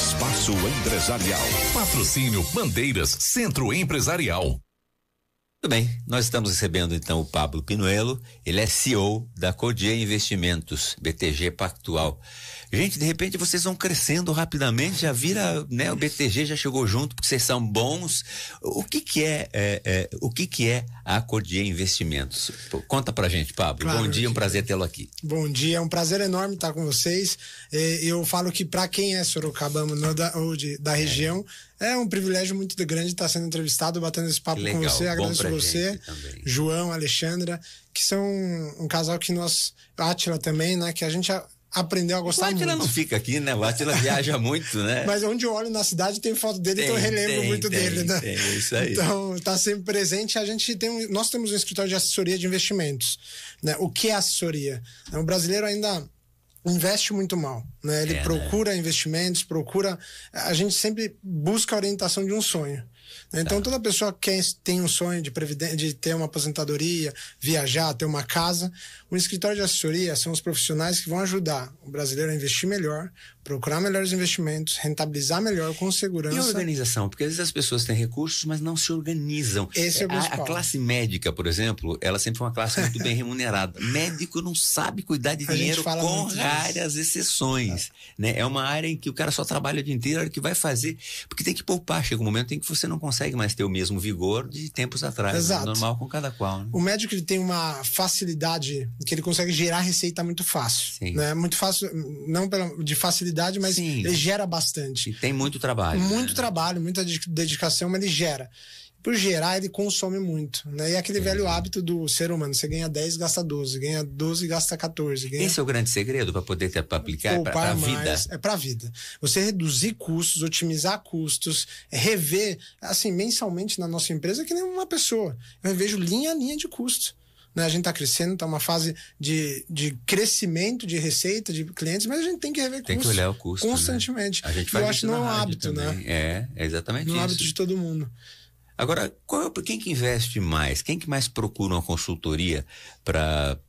Espaço Empresarial. Patrocínio Bandeiras Centro Empresarial. Tudo bem, nós estamos recebendo então o Pablo Pinuelo, ele é CEO da Codier Investimentos, BTG Pactual. Gente, de repente vocês vão crescendo rapidamente, já vira, né? O BTG já chegou junto porque vocês são bons. O que que é, é, é o que que é a Codier Investimentos? Conta pra gente, Pablo. Claro, Bom dia, um prazer tê-lo aqui. Bom dia, é um prazer enorme estar com vocês. Eu falo que para quem é sorocabano ou de, da região, é um privilégio muito grande estar sendo entrevistado, batendo esse papo com você. Agradeço você, João, Alexandra, que são um casal que nós, Átila também, né? Que a gente aprendeu a gostar o muito. O não fica aqui, né? O Atila viaja muito, né? Mas onde eu olho na cidade tem foto dele, tem, então eu relembro tem, muito tem, dele, né? Tem, isso aí. Então, tá sempre presente. A gente tem um, nós temos um escritório de assessoria de investimentos, né? O que é assessoria? O brasileiro ainda investe muito mal, né? Ele é, né? procura né? investimentos, procura, a gente sempre busca a orientação de um sonho. Então, tá. toda pessoa que tem um sonho de, de ter uma aposentadoria, viajar, ter uma casa, o escritório de assessoria são os profissionais que vão ajudar o brasileiro a investir melhor, procurar melhores investimentos, rentabilizar melhor com segurança. E a organização? Porque às vezes as pessoas têm recursos, mas não se organizam. Esse é o a, a classe médica, por exemplo, ela sempre foi uma classe muito bem remunerada. Médico não sabe cuidar de dinheiro com raras exceções. Né? É uma área em que o cara só trabalha o dia inteiro, a hora que vai fazer, porque tem que poupar. Chega um momento em que você não consegue mais ter o mesmo vigor de tempos atrás. Né? Exato. Normal com cada qual. Né? O médico ele tem uma facilidade que ele consegue gerar receita muito fácil. Sim. Né? Muito fácil, não pela, de facilidade, mas Sim. ele gera bastante. E tem muito trabalho. Muito né? trabalho, muita dedicação, mas ele gera por gerar, ele consome muito. Né? E é aquele velho hábito do ser humano: você ganha 10, gasta 12, ganha 12, gasta 14. Ganha... Esse é o grande segredo para poder pra aplicar para a vida. É para a vida. Você reduzir custos, otimizar custos, rever, assim, mensalmente na nossa empresa, que nem uma pessoa. Eu vejo linha a linha de custos. Né? A gente está crescendo, está uma fase de, de crescimento de receita, de clientes, mas a gente tem que rever tem custos. Tem que olhar o custo. Né? Constantemente. Né? A gente faz eu acho que não é um hábito, né? também. né? É, é exatamente não isso. é um hábito de todo mundo. Agora, qual, é quem que investe mais? Quem que mais procura uma consultoria para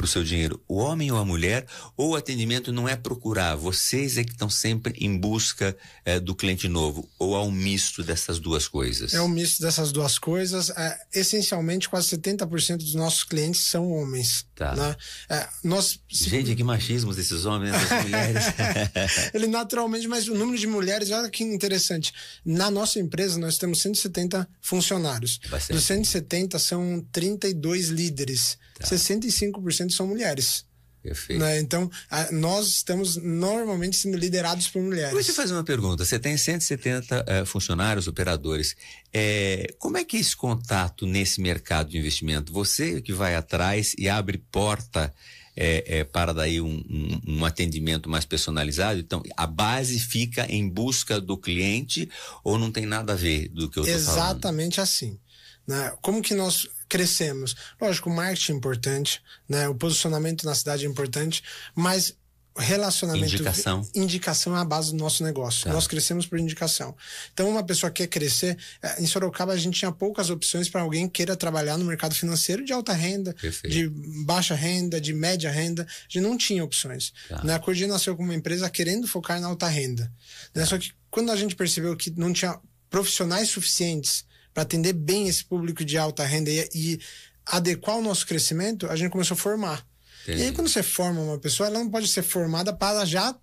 o seu dinheiro? O homem ou a mulher? Ou o atendimento não é procurar? Vocês é que estão sempre em busca é, do cliente novo? Ou há um misto dessas duas coisas? É um misto dessas duas coisas. É, essencialmente, quase 70% dos nossos clientes são homens. Tá. Né? É, nós, Gente, que machismo desses homens, das mulheres. Ele naturalmente, mas o número de mulheres, olha que interessante. Na nossa empresa, nós temos 170 170 funcionários. Bastante. Dos 170 são 32 líderes. Tá. 65% são mulheres. Perfeito. Né? Então, a, nós estamos normalmente sendo liderados por mulheres. Deixa eu fazer uma pergunta. Você tem 170 uh, funcionários, operadores. É, como é que é esse contato nesse mercado de investimento? Você que vai atrás e abre porta é, é, para daí um, um, um, atendimento mais personalizado. Então, a base fica em busca do cliente ou não tem nada a ver do que eu estou falando? Exatamente assim. Né? Como que nós crescemos? Lógico, o marketing é importante, né? o posicionamento na cidade é importante, mas relacionamento. Indicação. Indicação é a base do nosso negócio. Tá. Nós crescemos por indicação. Então, uma pessoa quer crescer. É, em Sorocaba, a gente tinha poucas opções para alguém que queira trabalhar no mercado financeiro de alta renda, Perfeito. de baixa renda, de média renda. A gente não tinha opções. Tá. Né? A Cordia nasceu como uma empresa querendo focar na alta renda. Né? Tá. Só que quando a gente percebeu que não tinha profissionais suficientes para atender bem esse público de alta renda e, e adequar o nosso crescimento, a gente começou a formar. Entendi. E aí, quando você forma uma pessoa, ela não pode ser formada para já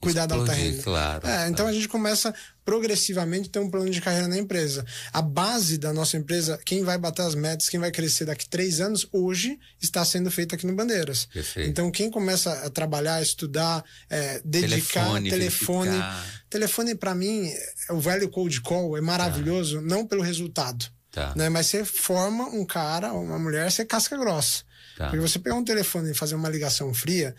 cuidar Explodir, da alta renda. Claro, é, claro. Então a gente começa progressivamente a ter um plano de carreira na empresa. A base da nossa empresa, quem vai bater as metas, quem vai crescer daqui três anos, hoje está sendo feito aqui no Bandeiras. Perfeito. Então quem começa a trabalhar, estudar, é, dedicar, telefone, telefone, telefone para mim, é o velho cold call é maravilhoso, tá. não pelo resultado. Tá. Né? Mas você forma um cara, uma mulher, você casca grossa. Tá. Porque você pegar um telefone e fazer uma ligação fria,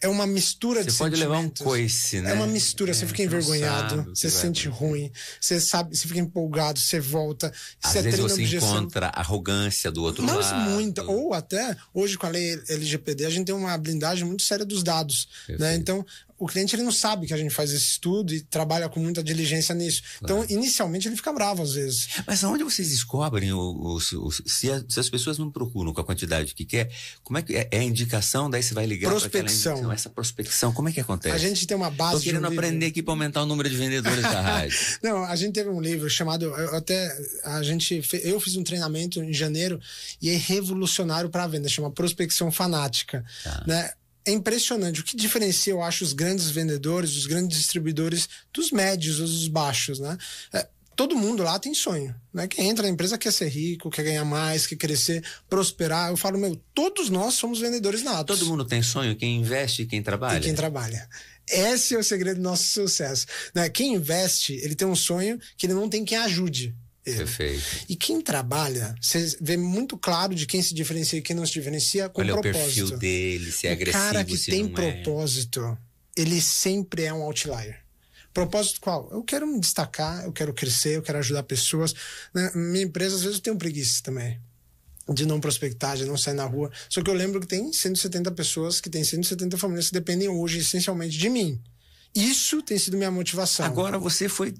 é uma mistura você de pode levar um coice, né? É uma mistura, é, você fica envergonhado, você se sente ruim, você sabe, você fica empolgado, você volta, Às você vezes você objeção. encontra arrogância do outro Mas lado. muita, ou até hoje com a lei LGPD a gente tem uma blindagem muito séria dos dados, né? Então, o cliente ele não sabe que a gente faz esse estudo e trabalha com muita diligência nisso. Então, inicialmente, ele fica bravo às vezes. Mas aonde vocês descobrem os, os se, a, se, as pessoas não procuram com a quantidade que quer? Como é que é, é a indicação? Daí você vai ligar prospecção. Essa prospecção, como é que acontece? A gente tem uma base. Tô querendo um aprender aqui para aumentar o número de vendedores da rádio. Não, a gente teve um livro chamado até a gente eu fiz um treinamento em janeiro e é revolucionário para a venda, chama prospecção fanática, tá. né? É impressionante. O que diferencia, eu acho, os grandes vendedores, os grandes distribuidores dos médios dos baixos, né? É, todo mundo lá tem sonho, né? Quem entra na empresa quer ser rico, quer ganhar mais, quer crescer, prosperar. Eu falo, meu, todos nós somos vendedores natos. Todo mundo tem sonho, quem investe e quem trabalha. E quem trabalha. Esse é o segredo do nosso sucesso. Né? Quem investe, ele tem um sonho que ele não tem quem ajude. Perfeito. E quem trabalha, você vê muito claro de quem se diferencia e quem não se diferencia com Olha propósito. o perfil dele, se é agressivo, O cara que tem é. propósito, é. ele sempre é um outlier. Propósito qual? Eu quero me destacar, eu quero crescer, eu quero ajudar pessoas. Na minha empresa, às vezes, eu tenho preguiça também de não prospectar, de não sair na rua. Só que eu lembro que tem 170 pessoas, que tem 170 famílias que dependem hoje essencialmente de mim. Isso tem sido minha motivação. Agora você foi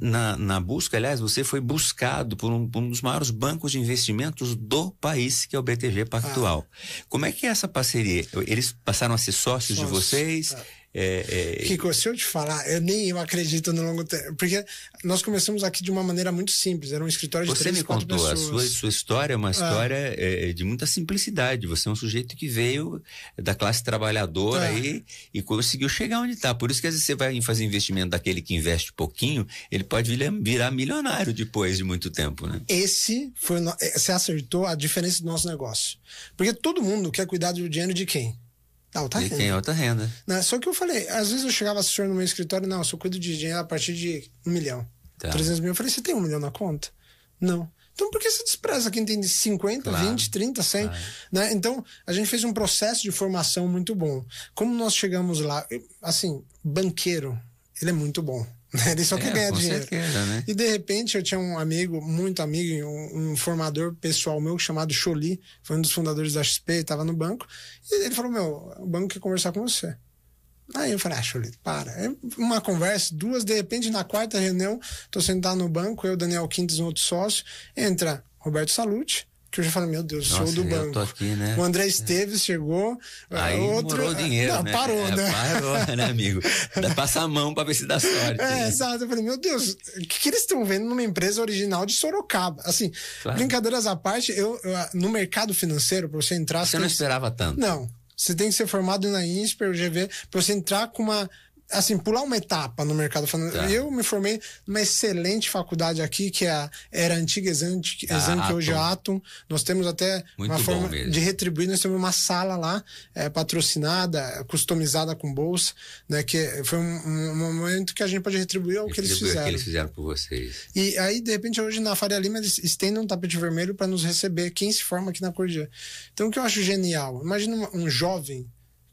na, na busca, aliás, você foi buscado por um, por um, dos maiores bancos de investimentos do país, que é o BTG Pactual. Ah. Como é que é essa parceria? Eles passaram a ser sócios, sócios. de vocês? Ah. É, é... Kiko, se eu te falar, eu nem eu acredito no longo tempo. Porque nós começamos aqui de uma maneira muito simples. Era um escritório de Você três, me contou, pessoas. a sua, sua história é uma história é. de muita simplicidade. Você é um sujeito que veio da classe trabalhadora e, e conseguiu chegar onde está. Por isso que às vezes você vai fazer investimento daquele que investe pouquinho, ele pode virar milionário depois de muito tempo, né? Esse foi. Você acertou a diferença do nosso negócio. Porque todo mundo quer cuidar do dinheiro de quem? Alta renda. tem alta renda. Não, só que eu falei, às vezes eu chegava assessor no meu escritório, não, eu só cuido de dinheiro a partir de um milhão. Tá. 300 mil. Eu falei, você tem um milhão na conta? Não. Então por que você despreza quem tem de 50, claro. 20, 30, 100? Claro. Né? Então a gente fez um processo de formação muito bom. Como nós chegamos lá, assim, banqueiro, ele é muito bom. Ele só é, quer ganhar dinheiro. Certeza, né? E de repente eu tinha um amigo, muito amigo, um, um, formador pessoal meu chamado Choli, foi um dos fundadores da XP, estava no banco, e ele falou: Meu, o banco quer conversar com você. Aí eu falei, ah, Choli, para. É uma conversa, duas, de repente, na quarta reunião, tô sentado no banco, eu, Daniel Quintes, um outro sócio, entra Roberto Salute, que eu já falei, meu Deus, Nossa, show do banco. Aqui, né? O André Esteves chegou. Aí outro... morou o dinheiro, Não, né? Parou, é, né? Parou, né, amigo? Dá passar a mão para ver se dá sorte. É, exato. Eu falei, meu Deus, o que, que eles estão vendo numa empresa original de Sorocaba? Assim, claro. brincadeiras à parte, eu, eu, no mercado financeiro, para você entrar... Você, você não esperava tanto? Não. Você tem que ser formado na INSPER, GV, para você entrar com uma assim, pular uma etapa no mercado. Tá. Eu me formei numa excelente faculdade aqui, que é a, era a antiga Exam, Exam ah, que hoje é Atom. Nós temos até Muito uma forma mesmo. de retribuir, nós temos uma sala lá, é, patrocinada, customizada com bolsa, né? Que foi um, um, momento que a gente pode retribuir ao que eles fizeram. que eles fizeram por vocês. E aí, de repente, hoje na Faria Lima, eles estendem um tapete vermelho para nos receber, quem se forma aqui na Cordia. Então, o que eu acho genial, imagina um jovem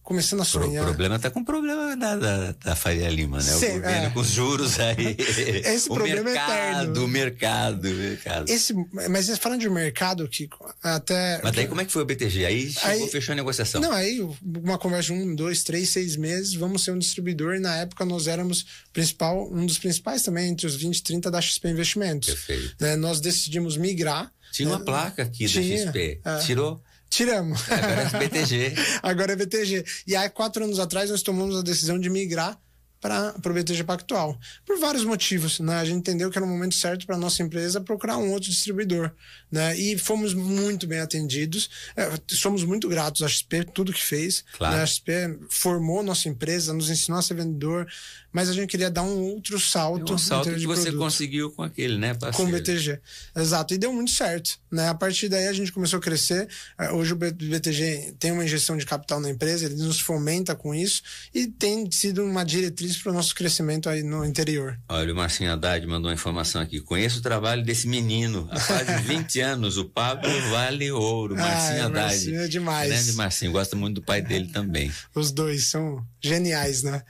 começando a sonhar. O problema está com o problema da, da, da Faria Lima, né? Sim, o governo é. com os juros aí. Esse o problema mercado, é eterno. O mercado, o mercado. Esse, mas falando de mercado, que até... Mas daí como é que foi o BTG? Aí chegou, aí, fechou a negociação? Não, aí uma conversa de um, dois, três, seis meses, vamos ser um distribuidor e na época nós éramos principal, um dos principais também, entre os 20 e 30 da XP Investimentos. Perfeito. Né? Nós decidimos migrar. Tinha uma né? placa aqui Tinha, da XP. É. Tirou? Tiramos. Agora é BTG. Agora é BTG. E aí, quatro anos atrás, nós tomamos a decisão de migrar para o BTG Pactual. Por vários motivos. Né? A gente entendeu que era o momento certo para nossa empresa procurar um outro distribuidor. Né? E fomos muito bem atendidos. É, somos muito gratos à XP, tudo que fez. Claro. Né? A XP formou nossa empresa, nos ensinou a ser vendedor, mas a gente queria dar um outro salto. Um salto que você produto. conseguiu com aquele, né, parceiro? Com o BTG. Exato. E deu muito certo. Né? A partir daí a gente começou a crescer. É, hoje o BTG tem uma injeção de capital na empresa, ele nos fomenta com isso e tem sido uma diretriz para o nosso crescimento aí no interior. Olha, o Marcinho Haddad mandou uma informação aqui. Conheço o trabalho desse menino há quase 20 anos, o Pablo Vale Ouro, Marcinho ah, Haddad. Marcinho é demais. Grande Marcinho, gosta muito do pai dele também. Os dois são geniais, né?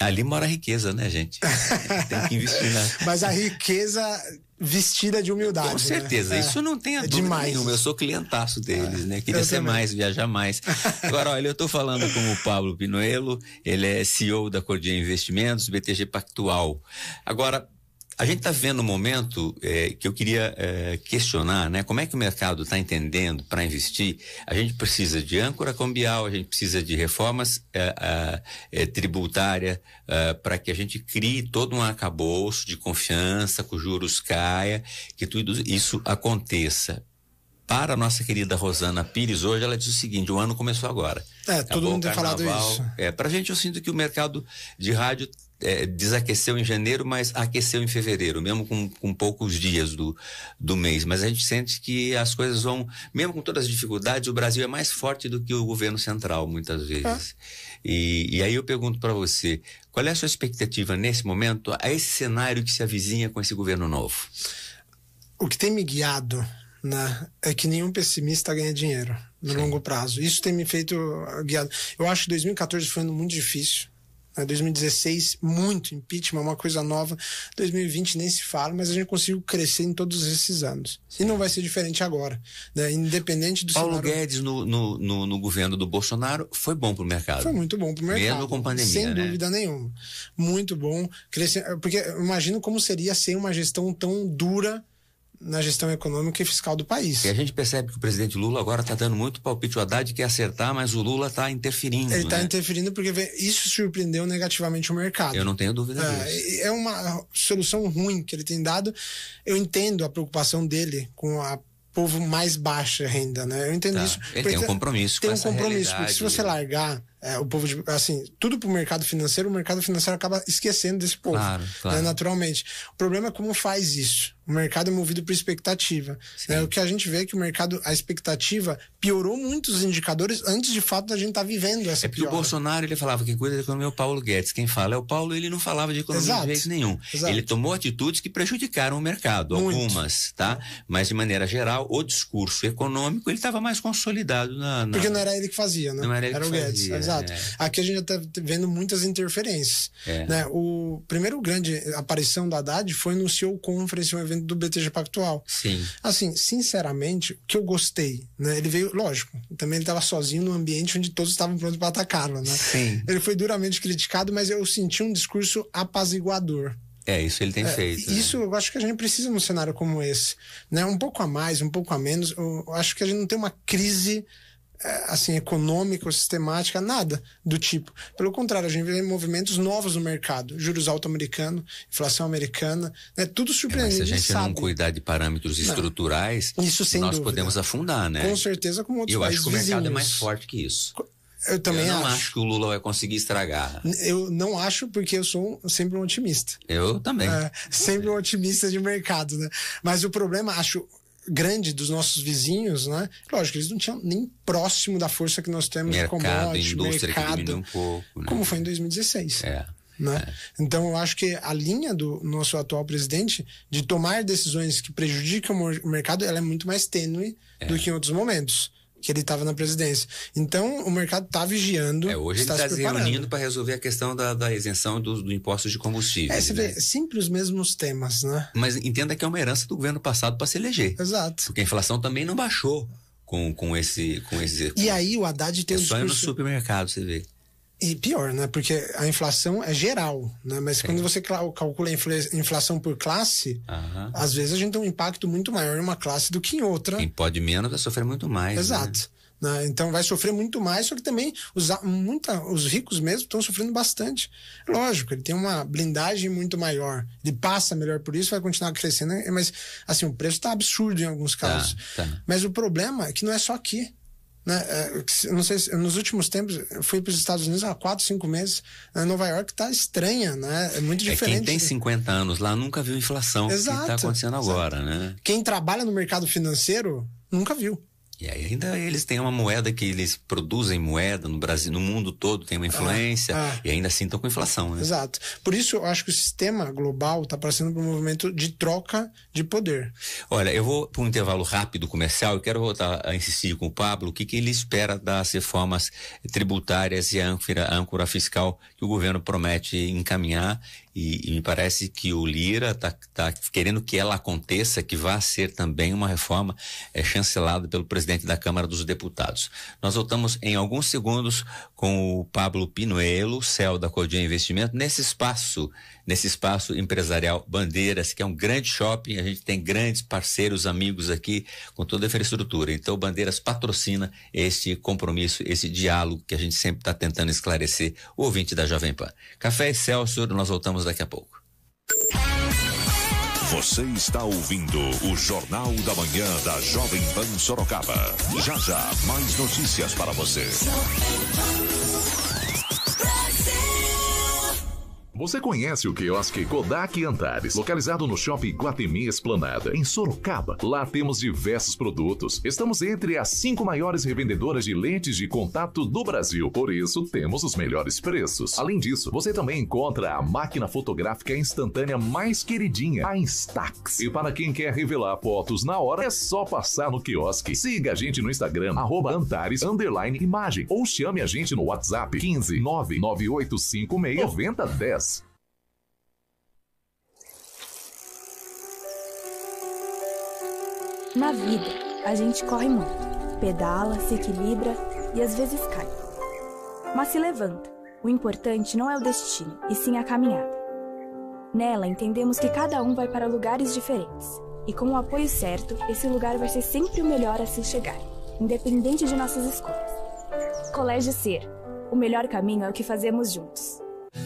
Ali mora a riqueza, né, gente? Tem que investir na. Mas a riqueza vestida de humildade. Com né? certeza, né? isso não tem a é dúvida demais. nenhuma. Eu sou clientaço deles, é. né? Queria eu ser também. mais, viajar mais. Agora, olha, eu estou falando com o Pablo Pinuelo, ele é CEO da Cordia Investimentos, BTG Pactual. Agora, a gente está vivendo um momento é, que eu queria é, questionar, né? Como é que o mercado está entendendo para investir? A gente precisa de âncora cambial, a gente precisa de reformas é, é tributária é, para que a gente crie todo um arcabouço de confiança, que os juros caia, que tudo isso aconteça. Para a nossa querida Rosana Pires, hoje ela diz o seguinte: o ano começou agora. É, todo mundo tem falado isso. É, para a gente, eu sinto que o mercado de rádio é, desaqueceu em janeiro, mas aqueceu em fevereiro, mesmo com, com poucos dias do, do mês. Mas a gente sente que as coisas vão, mesmo com todas as dificuldades, o Brasil é mais forte do que o governo central, muitas vezes. É. E, e aí eu pergunto para você, qual é a sua expectativa nesse momento, a esse cenário que se avizinha com esse governo novo? O que tem me guiado né, é que nenhum pessimista ganha dinheiro no Sim. longo prazo. Isso tem me feito guiado. Eu acho que 2014 foi um ano muito difícil 2016, muito impeachment, uma coisa nova. 2020 nem se fala, mas a gente conseguiu crescer em todos esses anos. E não vai ser diferente agora. Né? Independente do Paulo cenário... Guedes no, no, no, no, governo do Bolsonaro foi bom para o mercado. Foi muito bom para o mercado. Mesmo com pandemia. Sem né? dúvida nenhuma. Muito bom. Crescer... Porque imagino como seria ser uma gestão tão dura na gestão econômica e fiscal do país. E a gente percebe que o presidente Lula agora está dando muito palpite. O Haddad quer acertar, mas o Lula está interferindo. Ele está né? interferindo porque isso surpreendeu negativamente o mercado. Eu não tenho dúvida é, disso. É uma solução ruim que ele tem dado. Eu entendo a preocupação dele com a povo mais baixa renda, né? Eu entendo tá. isso. Ele tem um compromisso tem com um compromisso, porque se você largar é, o povo, de, assim, tudo para o mercado financeiro, o mercado financeiro acaba esquecendo desse povo, claro, né, claro. Né, naturalmente. O problema é como faz isso. O mercado é movido por expectativa. Né? O que a gente vê é que o mercado, a expectativa piorou muitos indicadores antes de fato da gente estar tá vivendo essa É porque piora. o Bolsonaro ele falava que cuida da economia é o Paulo Guedes. Quem fala é o Paulo, ele não falava de economia Exato. de jeito nenhum. Exato. Ele tomou atitudes que prejudicaram o mercado, Muito. algumas, tá? Mas de maneira geral, o discurso econômico ele estava mais consolidado na, na, Porque não era ele que fazia, né? Não era ele era que o Guedes. Exato. É. Aqui a gente já está vendo muitas interferências. É. Né? O primeiro grande aparição da Haddad foi no CEO Conference, um evento do BTG Pactual. Sim. Assim, sinceramente, o que eu gostei, né? Ele veio, lógico, também ele estava sozinho num ambiente onde todos estavam prontos para atacá-lo, né? Sim. Ele foi duramente criticado, mas eu senti um discurso apaziguador. É, isso ele tem é, feito. Né? Isso né? eu acho que a gente precisa num cenário como esse. Né? Um pouco a mais, um pouco a menos. Eu acho que a gente não tem uma crise assim econômica ou sistemática, nada do tipo. Pelo contrário, a gente vê movimentos novos no mercado, juros alto americano, inflação americana, né? Tudo surpreendente. É, mas se a gente sabe. não cuidar de parâmetros estruturais, isso sem nós dúvida. podemos afundar, né? Com certeza, como outros Eu acho que o mercado é mais forte que isso. Eu também eu não acho. acho que o Lula vai conseguir estragar. Eu não acho porque eu sou sempre um otimista. Eu também. É, sempre um otimista de mercado, né? Mas o problema, acho, grande dos nossos vizinhos, né? Lógico, eles não tinham nem próximo da força que nós temos mercado, de commodity, indústria mercado, que um pouco, né? como foi em 2016. É. Né? É. Então, eu acho que a linha do nosso atual presidente de tomar decisões que prejudicam o mercado ela é muito mais tênue é. do que em outros momentos que ele estava na presidência. Então, o mercado está vigiando. É, hoje ele está se, tá se reunindo para resolver a questão da, da isenção do, do, imposto de combustível. É, você né? vê sempre os mesmos temas, né? Mas entenda que é uma herança do governo passado para se eleger. Exato. Porque a inflação também não baixou com, com esse. Com esse e aí o Haddad tem é um discurso... no supermercado, você vê. E pior, né? Porque a inflação é geral, né? Mas quando você calcula a inflação por classe, uhum. às vezes a gente tem um impacto muito maior em uma classe do que em outra. Quem pode menos vai sofrer muito mais. Né? Exato. Né? Né? Então vai sofrer muito mais, só que também os, muita, os ricos mesmo estão sofrendo bastante. Lógico, ele tem uma blindagem muito maior, ele passa melhor por isso, vai continuar crescendo, né? mas assim, o preço está absurdo em alguns tá, casos. Tá, tá. Mas o problema é que não é só aqui. Né? É, não sei, nos últimos tempos, fui para os Estados Unidos há quatro, cinco meses. Nova York está estranha, né? É muito diferente. É, quem tem 50 anos lá nunca viu inflação Exato, que está acontecendo agora, né? Quem trabalha no mercado financeiro nunca viu. E aí ainda eles têm uma moeda que eles produzem moeda no Brasil, no mundo todo tem uma influência ah, ah. e ainda assim estão com inflação, né? Exato. Por isso eu acho que o sistema global está passando por um movimento de troca de poder. Olha, eu vou para um intervalo rápido comercial e quero voltar a insistir com o Pablo o que, que ele espera das reformas tributárias e a âncora, a âncora fiscal que o governo promete encaminhar e, e, me parece que o Lira está tá querendo que ela aconteça, que vá ser também uma reforma é, chancelada pelo presidente da Câmara dos Deputados. Nós voltamos em alguns segundos com o Pablo Pinuelo, céu da Cordia Investimento, nesse espaço, nesse espaço empresarial Bandeiras, que é um grande shopping, a gente tem grandes parceiros, amigos aqui, com toda a infraestrutura. Então, Bandeiras patrocina este compromisso, esse diálogo que a gente sempre está tentando esclarecer o ouvinte da Jovem Pan. Café Excelsior, nós voltamos daqui a pouco. Você está ouvindo o Jornal da Manhã da Jovem Pan Sorocaba. Já já, mais notícias para você. Você conhece o quiosque Kodak Antares, localizado no Shopping Guatemi Esplanada, em Sorocaba. Lá temos diversos produtos. Estamos entre as cinco maiores revendedoras de lentes de contato do Brasil, por isso temos os melhores preços. Além disso, você também encontra a máquina fotográfica instantânea mais queridinha, a Instax. E para quem quer revelar fotos na hora, é só passar no quiosque. Siga a gente no Instagram, arroba Antares, imagem, ou chame a gente no WhatsApp 15 99856 9010. Na vida, a gente corre muito, pedala, se equilibra e às vezes cai. Mas se levanta. O importante não é o destino, e sim a caminhada. Nela, entendemos que cada um vai para lugares diferentes, e com o apoio certo, esse lugar vai ser sempre o melhor a se chegar, independente de nossas escolhas. Colégio Ser. O melhor caminho é o que fazemos juntos.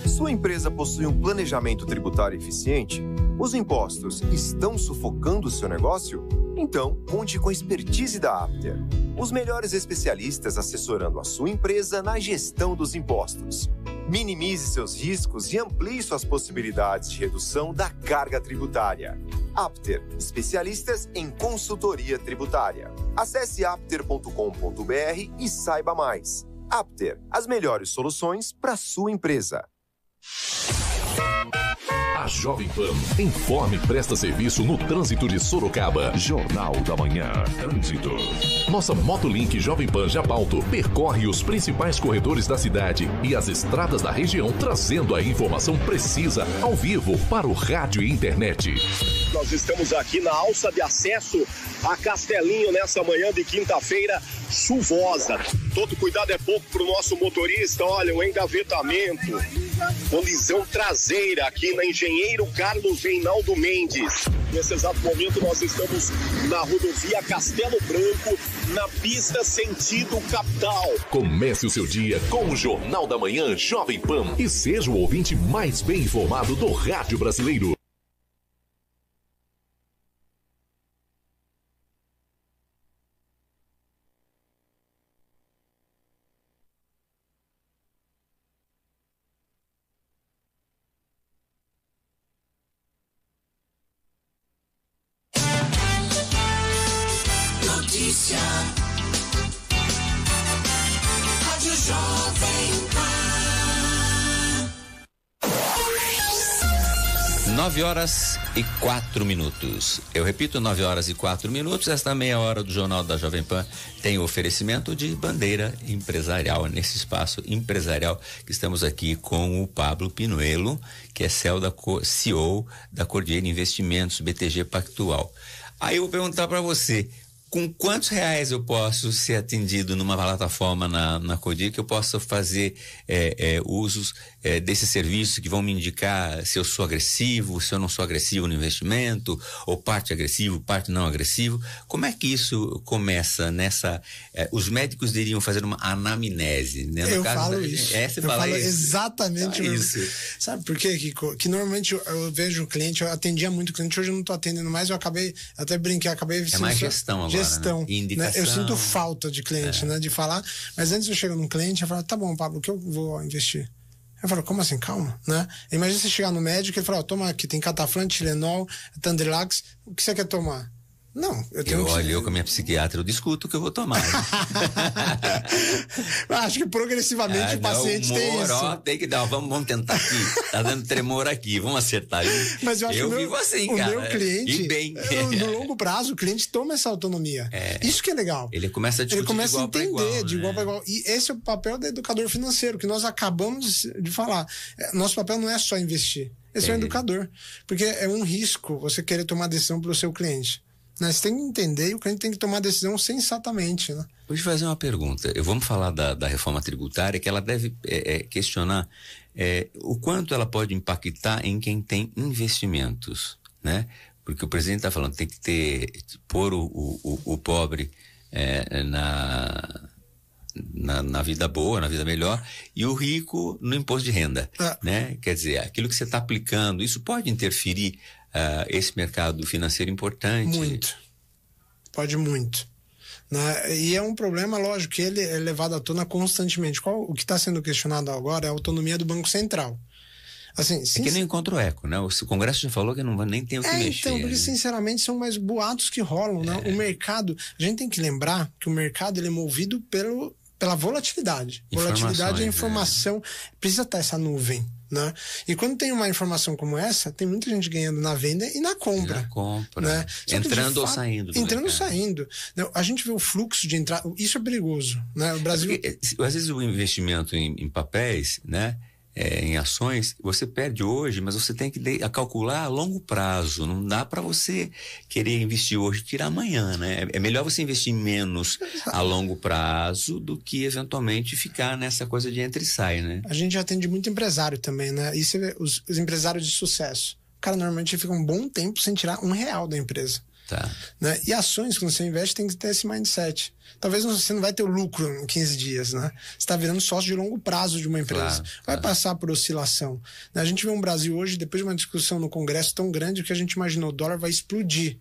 Sua empresa possui um planejamento tributário eficiente? Os impostos estão sufocando o seu negócio? Então, conte com a expertise da Apter. Os melhores especialistas assessorando a sua empresa na gestão dos impostos. Minimize seus riscos e amplie suas possibilidades de redução da carga tributária. Apter, especialistas em consultoria tributária. Acesse apter.com.br e saiba mais. Apter, as melhores soluções para sua empresa. Jovem Pan informa e presta serviço no trânsito de Sorocaba. Jornal da Manhã. Trânsito. Nossa Motolink Jovem Pan Japalto percorre os principais corredores da cidade e as estradas da região, trazendo a informação precisa ao vivo para o rádio e internet. Nós estamos aqui na alça de acesso a Castelinho nessa manhã de quinta-feira chuvosa. Todo cuidado é pouco para o nosso motorista. Olha, o engavetamento, colisão traseira aqui na Engenheiro Carlos Reinaldo Mendes. Nesse exato momento nós estamos na rodovia Castelo Branco, na pista sentido capital. Comece o seu dia com o Jornal da Manhã Jovem Pan e seja o ouvinte mais bem informado do rádio brasileiro. Horas e quatro minutos. Eu repito, nove horas e quatro minutos. Esta meia hora do Jornal da Jovem Pan tem oferecimento de bandeira empresarial, nesse espaço empresarial que estamos aqui com o Pablo Pinuelo, que é CEO da, CEO da Investimentos, BTG Pactual. Aí eu vou perguntar para você, com quantos reais eu posso ser atendido numa plataforma na, na Codir que eu possa fazer é, é, usos é, desse serviço que vão me indicar se eu sou agressivo, se eu não sou agressivo no investimento, ou parte agressivo, parte não agressivo. Como é que isso começa nessa. É, os médicos diriam fazer uma anamnese, né? No eu caso, falo isso. É, eu falo isso. exatamente ah, isso. Sabe por quê, Kiko? Que normalmente eu, eu vejo o cliente, eu atendia muito cliente, hoje eu não estou atendendo mais, eu acabei, até brinquei, acabei. É mais gestão agora gestão. Né? Né? Eu sinto falta de cliente, é. né? De falar. Mas antes eu chego num cliente, eu falo, tá bom, Pablo, o que eu vou investir? Eu falo, como assim? Calma, né? Imagina você chegar no médico e falar, oh, toma aqui, tem cataflante, Tilenol, Tandrilax, o que você quer tomar? Não, eu tenho Eu, que... olha, eu com a minha psiquiatra, eu discuto o que eu vou tomar. Acho que progressivamente Ah, o paciente não, tem humor, isso. ó, tem que dar, vamos, vamos tentar aqui. Tá dando tremor aqui, vamos acertar. Eu, Mas eu acho o meu, vivo assim, o cara. meu cliente, E bem. é, no, longo prazo, o cliente toma essa autonomia. Isso que é legal. Ele começa a discutir Ele começa a entender igual, de igual né? para igual. E esse é o papel do educador financeiro, que nós acabamos de falar. É, Nosso papel não é só investir. Esse é, o educador. Porque é um risco você querer tomar decisão para o seu cliente. Né? Você tem que entender e o cliente tem que tomar decisão sensatamente. Né? Vou te fazer uma pergunta. Eu vamos falar da, da reforma tributária, que ela deve é, é, questionar é, o quanto ela pode impactar em quem tem investimentos, né? Porque o presidente está falando tem que ter pôr o, o, o- o pobre é, na, na na vida boa, na vida melhor, e o rico no imposto de renda, Ah. né? Quer dizer, aquilo que você está aplicando, isso pode interferir ah, esse mercado financeiro importante. Muito. Pode muito. Né? E é um problema, lógico, que ele é levado à tona constantemente. Qual, o que está sendo questionado agora é a autonomia do Banco Central. Assim, É que nem encontra o eco, né? O Congresso já falou que não vai nem tem o que É, mexer. então, porque né? sinceramente são mais boatos que rolam, né? O mercado, a gente tem que lembrar que o mercado ele é movido pelo, pela volatilidade. Volatilidade é Informações, informação, precisa estar essa nuvem, né? E quando tem uma informação como essa, tem muita gente ganhando na venda e na compra. Na compra. Né? Entrando ou fato, saindo. do Entrando ou saindo. A gente vê o fluxo de entrada. Isso é perigoso. Né? O Brasil. Porque, se- às vezes o investimento em, em papéis, né? Eh, em ações, você perde hoje, mas você tem que de- a calcular a longo prazo. Não dá para você querer investir hoje e tirar amanhã, né? É, é melhor você investir menos a longo prazo do que eventualmente ficar nessa coisa de entra e sai, né? A gente atende muito empresário também, né? E você vê os, os empresários de sucesso. O cara normalmente fica um bom tempo sem tirar um real da empresa. Tá. Né? E ações, quando você investe, tem que ter esse mindset. Talvez você não vai ter o lucro em 15 dias, né? Você está virando sócio de longo prazo de uma empresa. Claro, vai claro. passar por oscilação. né? A gente vê um Brasil hoje, depois de uma discussão no Congresso tão grande, que a gente imaginou o dólar vai explodir.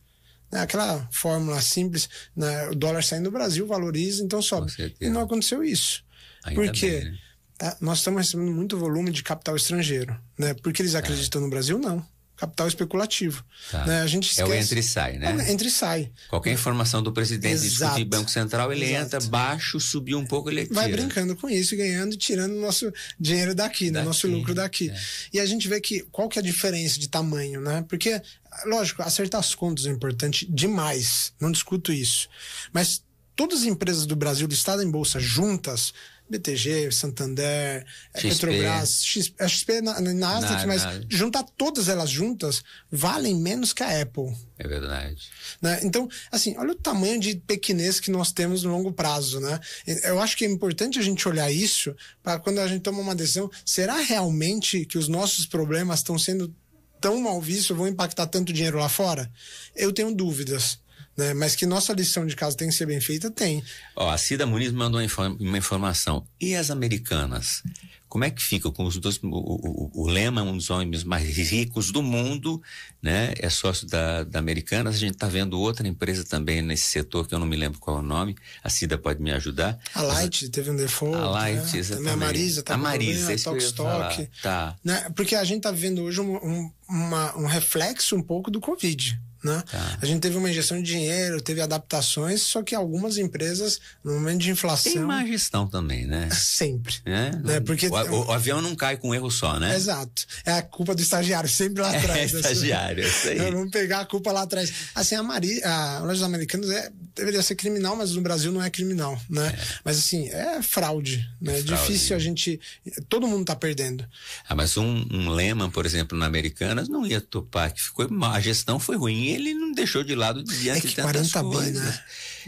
Né? Aquela fórmula simples, né? o dólar saindo do Brasil valoriza, então sobe. E não aconteceu isso. Ainda Por quê? bem, né? Tá? Nós estamos recebendo muito volume de capital estrangeiro. Né? Porque eles acreditam no Brasil? Não. Capital especulativo. Tá. Né? A gente É o esquece- entra e sai, né? É o entra e sai. Qualquer informação do presidente Exato. discutir Banco Central, ele Exato. entra baixo, subiu um pouco, ele tira. vai brincando com isso, ganhando e tirando nosso dinheiro daqui, né? Daqui, nosso lucro daqui. é. E a gente vê que qual que é a diferença de tamanho, né? Porque, lógico, acertar as contas é importante demais, não discuto isso. Mas todas as empresas do Brasil listadas em bolsa juntas, BTG, Santander, XP. Petrobras, X- a XP na, na Nasdaq, Na- mas na- juntar todas elas juntas valem menos que a Apple. É verdade. Né? Então, assim, olha o tamanho de pequenez que nós temos no longo prazo, né? Eu acho que é importante a gente olhar isso para quando a gente toma uma decisão, será realmente que os nossos problemas estão sendo tão mal vistos, vão impactar tanto dinheiro lá fora? Eu tenho dúvidas. Né? Mas que nossa lição de casa tem que ser bem feita, tem. Ó, a Cida Muniz mandou uma, inform- uma informação. E as americanas? Como é que fica com os dois? O, o, o Lema, um dos homens mais ricos do mundo, né? É sócio da, da Americanas. A gente está vendo outra empresa também nesse setor que eu não me lembro qual é o nome. A Cida pode me ajudar. A Light teve um default. A Light, né? exatamente. A Marisa tá A Marisa, problema, Tokstok. falar. Tá. Né? Porque a gente está vivendo hoje um, um, uma- um reflexo um pouco do Covid. Né? Tá. A gente teve uma injeção de dinheiro, teve adaptações, só que algumas empresas, no momento de inflação. Tem má gestão também, né? Sempre. né? Né? Porque- o, o- o avião não cai com um erro só, né? Exato. É a culpa do estagiário, sempre lá É, atrás. né? estagiário, é isso aí. Então, Vamos pegar a culpa lá atrás. Assim, a Mari, a Lojas Americanas é, deveria ser criminal, mas no Brasil não é criminal, né? Mas assim, é fraude, né? É, fraude. difícil a gente... Todo mundo tá perdendo. Ah, mas um, um Lehman, por exemplo, na Americanas, não ia topar, que ficou. A gestão foi ruim. Ele não deixou de lado diante É que de tantas 40 bi, coisas. né?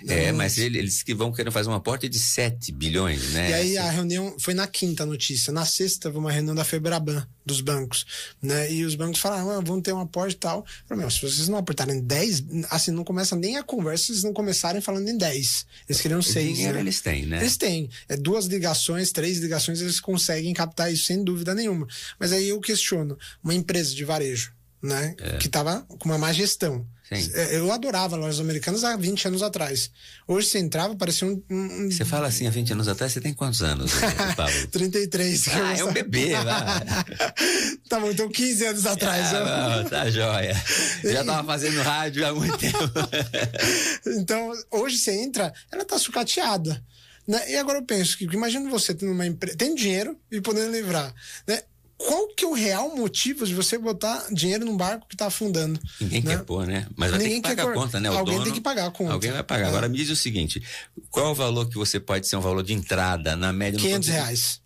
É, Não, mas ele- eles que vão querer fazer uma aporte de 7 bilhões, né? E aí a reunião foi na quinta notícia. Na sexta teve uma reunião da Febraban, dos bancos, né? E os bancos falaram, ah, vão ter um aporte e tal. Eu falei, se vocês não aportarem 10, assim, não começa nem a conversa, se vocês não começarem falando em 10. Eles queriam 6, dinheiro né? eles têm, né? Eles têm. É, duas ligações, três ligações, eles conseguem captar isso sem dúvida nenhuma. Mas aí eu questiono, uma empresa de varejo, né? É. Que estava com uma má gestão. Sim. É, Eu adorava lojas americanas há 20 anos atrás. Hoje você entrava, parecia um. um Você fala assim há 20 anos atrás, você tem quantos anos, Pablo? 33. que eu Ah, é um bebê, tá bom, então 15 anos atrás. eu- Ah, não, tá joia. Já tava fazendo rádio há muito tempo. Então, hoje você entra, ela tá sucateada. Né? E agora eu penso que, imagina você tendo uma empresa, tem dinheiro e podendo livrar. Né? Qual que é o real motivo de você botar dinheiro num barco que tá afundando? Ninguém né? quer pôr, né? Mas vai Ninguém ter que quer pagar a pôr. conta, né? O Alguém dono- tem que pagar a conta. Alguém vai pagar. É. Agora me diz o seguinte: qual é o valor que você pode ser um valor de entrada na média? não tô 500 dizendo- reais.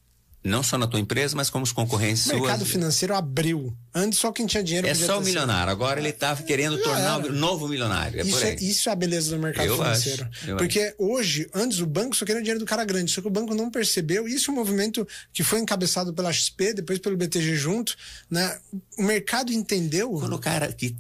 Não só na tua empresa, mas como os concorrentes O mercado suas. financeiro abriu. Antes só quem tinha dinheiro É só o milionário. Agora ele tá querendo Já tornar era. o novo milionário. É Isso por é, isso é a beleza do mercado Eu financeiro. acho, Porque hoje, antes, o banco só queria o dinheiro do cara grande, só que o banco não percebeu. Isso é um movimento que foi encabeçado pela XP, depois pelo BTG junto. Né? O mercado entendeu. Quando o cara que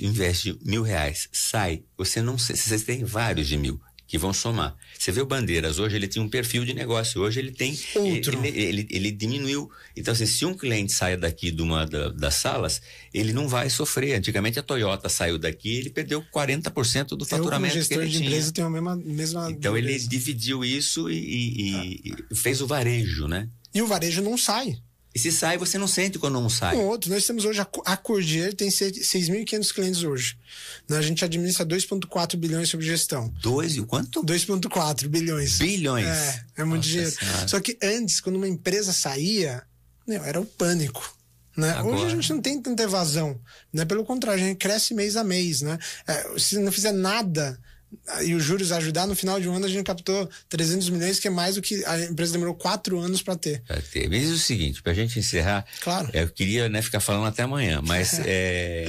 investe, mil reais sai, você não sei, você tem vários de mil que vão somar. Você vê o Bandeiras, hoje ele tinha um perfil de negócio, hoje ele tem Outro. Ele, ele, ele diminuiu. Então, assim, se um cliente sai daqui de uma da- das salas, ele não vai sofrer. Antigamente a Toyota saiu daqui, ele perdeu 40% do Eu, como faturamento que gestor ele de tinha. empresa, tenho a mesma. mesma Então ele beleza. dividiu isso e, e- e fez o varejo, né? E o varejo não sai. E se sai, você não sente quando não sai. Um outro, nós temos hoje a, a Cordier, tem se- 6.500 clientes hoje. Né? A gente administra 2,4 bilhões sobre gestão. Dois e o quanto? 2,4 bilhões. Bilhões. É, é muito Nossa dinheiro. Senhora. Só que antes, quando uma empresa saía, meu, era o pânico. Né? Agora- Hoje a gente não tem tanta evasão. Né? Pelo contrário, a gente cresce mês a mês. Né? É, se não fizer nada e os juros ajudar, no final de um ano a gente captou 300 milhões, que é mais do que a empresa demorou quatro anos para ter. Ter. Me diz o seguinte, pra gente encerrar. Claro. Eu queria né, ficar falando até amanhã, mas é,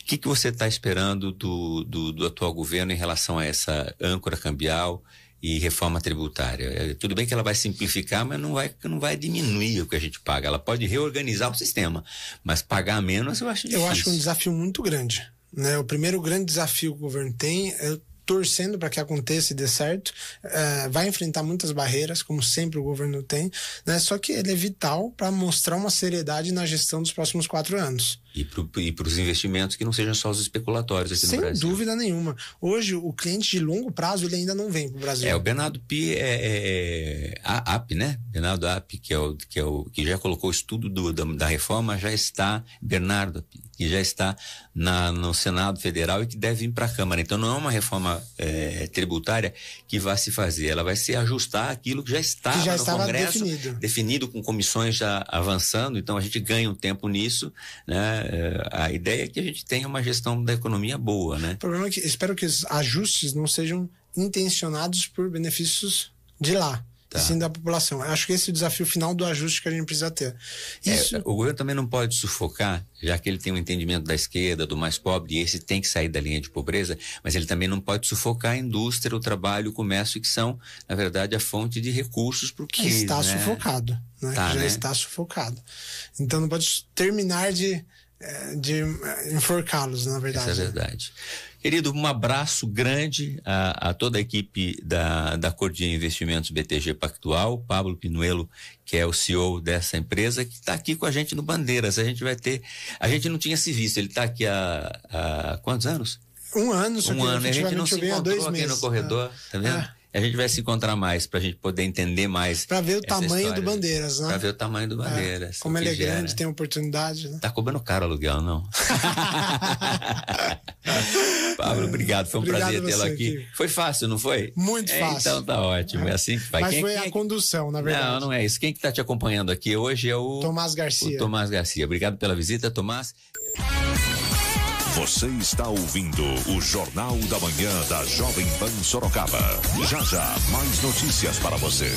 o que, que você está esperando do, do, do atual governo em relação a essa âncora cambial e reforma tributária? É, tudo bem que ela vai simplificar, mas não vai, não vai diminuir o que a gente paga. Ela pode reorganizar o sistema, mas pagar menos eu acho difícil. Eu acho um desafio muito grande. Né? O primeiro grande desafio que o governo tem é torcendo para que aconteça e dê certo. É, vai enfrentar muitas barreiras, como sempre o governo tem, né? só que ele é vital para mostrar uma seriedade na gestão dos próximos quatro anos. E para os investimentos que não sejam só os especulatórios aqui Sem no Brasil. dúvida nenhuma. Hoje, o cliente de longo prazo ele ainda não vem para o Brasil. É, o Bernardo Pi é, é a AP, né? Bernardo AP, que é o que, é o, que já colocou o estudo do, da, da reforma, já está, Bernardo que já está na, no Senado Federal e que deve vir para a Câmara. Então não é uma reforma é, tributária que vai se fazer, ela vai se ajustar aquilo que já estava Que já no estava Congresso, definido. definido com comissões já avançando, então a gente ganha um tempo nisso, né? É, A ideia é que a gente tenha uma gestão da economia boa, né? O problema é que espero que os ajustes não sejam intencionados por benefícios de lá. Tá. Sim da população. Acho que esse é o desafio final do ajuste que a gente precisa ter. Isso, É, o governo também não pode sufocar, já que ele tem um entendimento da esquerda, do mais pobre, e esse tem que sair da linha de pobreza, mas ele também não pode sufocar a indústria, o trabalho, o comércio, que são, na verdade, a fonte de recursos para o que está né? sufocado. Né? Tá, Já né? está sufocado. Então não pode terminar de, de eh, enforcá-los, na verdade. Essa é né? verdade. Querido, um abraço grande a, a toda a equipe da, da Cordia Investimentos BTG Pactual, Pablo Pinuelo, que é o CEO dessa empresa, que está aqui com a gente no Bandeiras. A gente vai ter. A gente não tinha se visto, ele está aqui há, há quantos anos? Um ano, só um ano. E a gente não se encontrou aqui meses. no corredor, tá vendo? É. A gente vai se encontrar mais para a gente poder entender mais. Para ver o tamanho história. do Bandeiras, né? Para ver o tamanho do Bandeiras. Como ele é gera. grande, tem oportunidade, né? Tá cobrando caro o aluguel, não? Pablo, obrigado. Foi um Obrigado prazer tê-lo aqui. Foi fácil, não foi? Muito É, fácil. Então tá ótimo. É assim que vai. Mas Quem- foi quem a é condução, na verdade. Não, não é isso. Quem que tá te acompanhando aqui hoje é o Tomás Garcia. O Tomás Garcia. Obrigado pela visita, Tomás. Você está ouvindo o Jornal da Manhã da Jovem Pan Sorocaba. Já já, mais notícias para você.